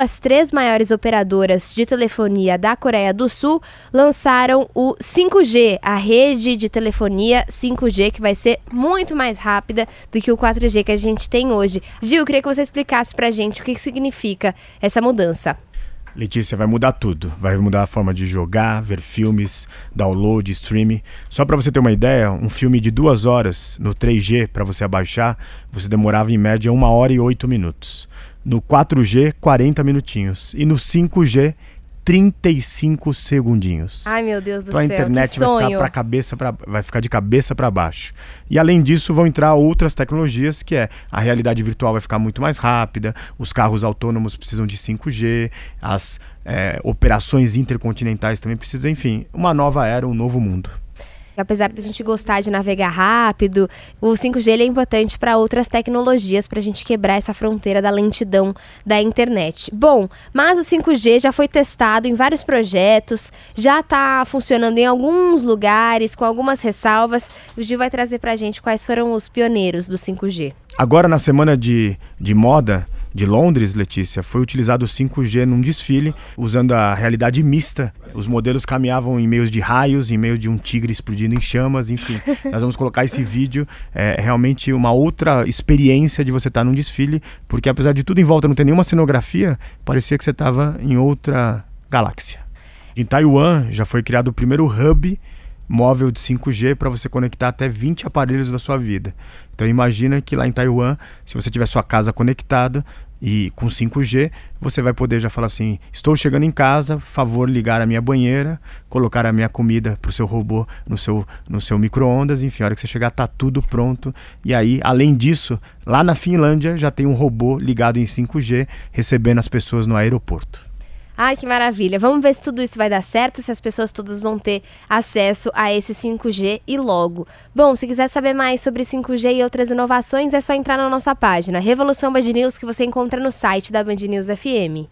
As três maiores operadoras de telefonia da Coreia do Sul lançaram o 5G, a rede de telefonia 5G, que vai ser muito mais rápida do que o 4G que a gente tem hoje. Gil, queria que você explicasse pra gente o que significa essa mudança. Letícia, vai mudar tudo. Vai mudar a forma de jogar, ver filmes, download, streaming. Só para você ter uma ideia, um filme de duas horas no 3G para você abaixar, você demorava em média uma hora e oito minutos. No 4G, 40 minutinhos. E no 5G, 35 segundinhos. Ai, meu Deus do então, céu. a internet vai ficar, pra cabeça pra, vai ficar de cabeça para baixo. E além disso, vão entrar outras tecnologias, que é a realidade virtual vai ficar muito mais rápida, os carros autônomos precisam de 5G, as é, operações intercontinentais também precisam, enfim, uma nova era, um novo mundo apesar da gente gostar de navegar rápido, o 5G é importante para outras tecnologias, para a gente quebrar essa fronteira da lentidão da internet. Bom, mas o 5G já foi testado em vários projetos, já está funcionando em alguns lugares, com algumas ressalvas. O Gil vai trazer para a gente quais foram os pioneiros do 5G. Agora, na semana de, de moda, de Londres, Letícia, foi utilizado o 5G num desfile usando a realidade mista. Os modelos caminhavam em meio de raios, em meio de um tigre explodindo em chamas, enfim. Nós vamos colocar esse vídeo, é realmente uma outra experiência de você estar num desfile, porque apesar de tudo em volta não ter nenhuma cenografia, parecia que você estava em outra galáxia. Em Taiwan já foi criado o primeiro hub móvel de 5G para você conectar até 20 aparelhos da sua vida. Então imagina que lá em Taiwan, se você tiver sua casa conectada e com 5G, você vai poder já falar assim: "Estou chegando em casa, favor ligar a minha banheira, colocar a minha comida para o seu robô no seu no seu micro-ondas, enfim, a hora que você chegar tá tudo pronto". E aí, além disso, lá na Finlândia já tem um robô ligado em 5G recebendo as pessoas no aeroporto. Ai, que maravilha. Vamos ver se tudo isso vai dar certo, se as pessoas todas vão ter acesso a esse 5G e logo. Bom, se quiser saber mais sobre 5G e outras inovações, é só entrar na nossa página Revolução Band News que você encontra no site da Band News FM.